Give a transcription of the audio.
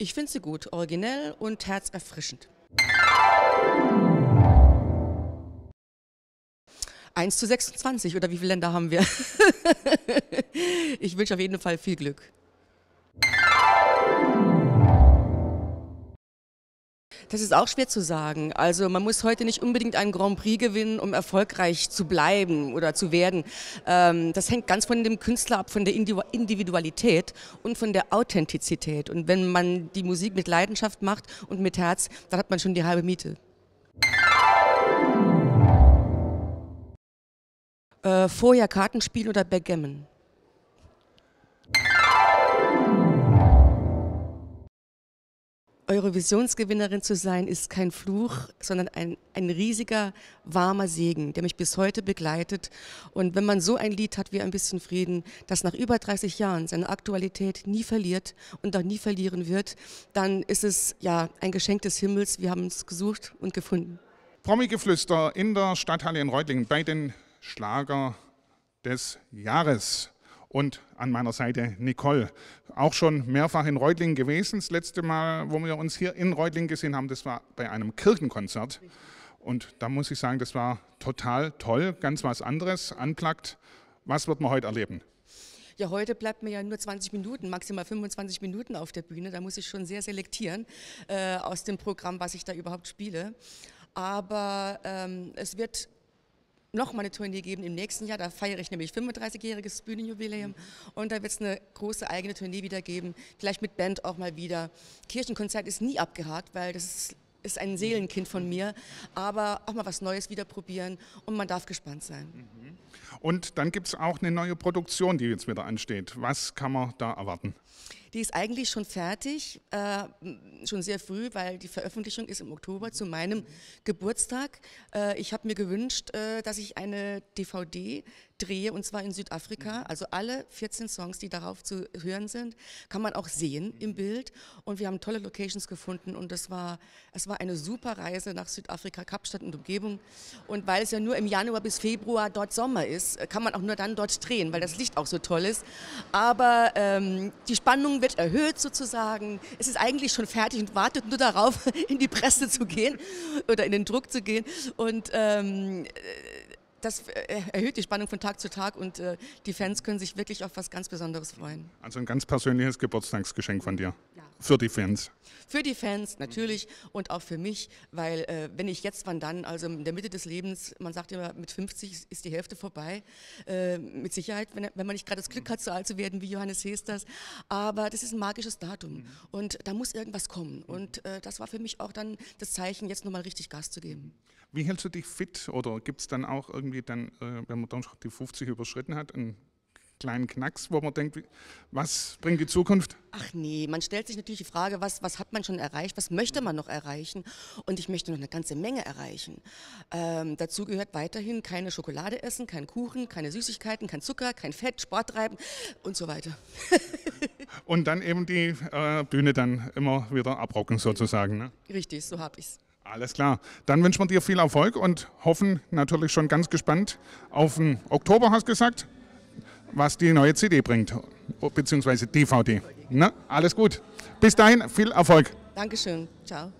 Ich finde sie gut, originell und herzerfrischend. 1 zu 26 oder wie viele Länder haben wir? ich wünsche auf jeden Fall viel Glück. Das ist auch schwer zu sagen. Also man muss heute nicht unbedingt einen Grand Prix gewinnen, um erfolgreich zu bleiben oder zu werden. Ähm, das hängt ganz von dem Künstler ab, von der Individualität und von der Authentizität. Und wenn man die Musik mit Leidenschaft macht und mit Herz, dann hat man schon die halbe Miete. Äh, vorher Kartenspiel oder Backgammon? Eurovisionsgewinnerin zu sein, ist kein Fluch, sondern ein, ein riesiger, warmer Segen, der mich bis heute begleitet. Und wenn man so ein Lied hat wie Ein bisschen Frieden, das nach über 30 Jahren seine Aktualität nie verliert und auch nie verlieren wird, dann ist es ja ein Geschenk des Himmels. Wir haben es gesucht und gefunden. Promi-Geflüster in der Stadthalle in Reutlingen bei den Schlager des Jahres. Und an meiner Seite Nicole, auch schon mehrfach in Reutlingen gewesen. Das letzte Mal, wo wir uns hier in Reutlingen gesehen haben, das war bei einem Kirchenkonzert. Und da muss ich sagen, das war total toll, ganz was anderes, unplugged. Was wird man heute erleben? Ja, heute bleibt mir ja nur 20 Minuten, maximal 25 Minuten auf der Bühne. Da muss ich schon sehr selektieren äh, aus dem Programm, was ich da überhaupt spiele. Aber ähm, es wird noch mal eine Tournee geben im nächsten Jahr. Da feiere ich nämlich 35-jähriges Bühnenjubiläum. Und da wird es eine große eigene Tournee wieder geben. Vielleicht mit Band auch mal wieder. Kirchenkonzert ist nie abgehakt, weil das ist, ist ein Seelenkind von mir. Aber auch mal was Neues wieder probieren und man darf gespannt sein. Und dann gibt es auch eine neue Produktion, die jetzt wieder ansteht. Was kann man da erwarten? Die ist eigentlich schon fertig, äh, schon sehr früh, weil die Veröffentlichung ist im Oktober zu meinem Geburtstag. Äh, ich habe mir gewünscht, äh, dass ich eine DVD drehe und zwar in Südafrika. Also alle 14 Songs, die darauf zu hören sind, kann man auch sehen im Bild. Und wir haben tolle Locations gefunden und es war, es war eine super Reise nach Südafrika, Kapstadt und Umgebung. Und weil es ja nur im Januar bis Februar dort Sommer ist, kann man auch nur dann dort drehen, weil das Licht auch so toll ist. Aber ähm, die Spannung wird erhöht sozusagen. Es ist eigentlich schon fertig und wartet nur darauf, in die Presse zu gehen oder in den Druck zu gehen. Und ähm, das äh, erhöht die Spannung von Tag zu Tag und äh, die Fans können sich wirklich auf was ganz Besonderes freuen. Also ein ganz persönliches Geburtstagsgeschenk von dir. Für die Fans. Für die Fans natürlich mhm. und auch für mich, weil äh, wenn ich jetzt, wann dann, also in der Mitte des Lebens, man sagt immer, mit 50 ist die Hälfte vorbei. Äh, mit Sicherheit, wenn, wenn, man nicht gerade das Glück hat, so alt zu werden wie Johannes Hesters. Aber das ist ein magisches Datum mhm. und da muss irgendwas kommen. Und äh, das war für mich auch dann das Zeichen, jetzt nochmal richtig Gas zu geben. Wie hältst du dich fit oder gibt es dann auch irgendwie dann, äh, wenn man dann schon die 50 überschritten hat, einen kleinen Knacks, wo man denkt, was bringt die Zukunft? Ach nee, man stellt sich natürlich die Frage, was, was hat man schon erreicht, was möchte man noch erreichen? Und ich möchte noch eine ganze Menge erreichen. Ähm, dazu gehört weiterhin keine Schokolade essen, kein Kuchen, keine Süßigkeiten, kein Zucker, kein Fett, Sport treiben und so weiter. und dann eben die äh, Bühne dann immer wieder abrocken sozusagen. Ne? Richtig, so habe ich es. Alles klar. Dann wünschen wir dir viel Erfolg und hoffen natürlich schon ganz gespannt auf den Oktober, hast du gesagt, was die neue CD bringt, beziehungsweise DVD. Na, alles gut. Bis dahin, viel Erfolg. Dankeschön. Ciao.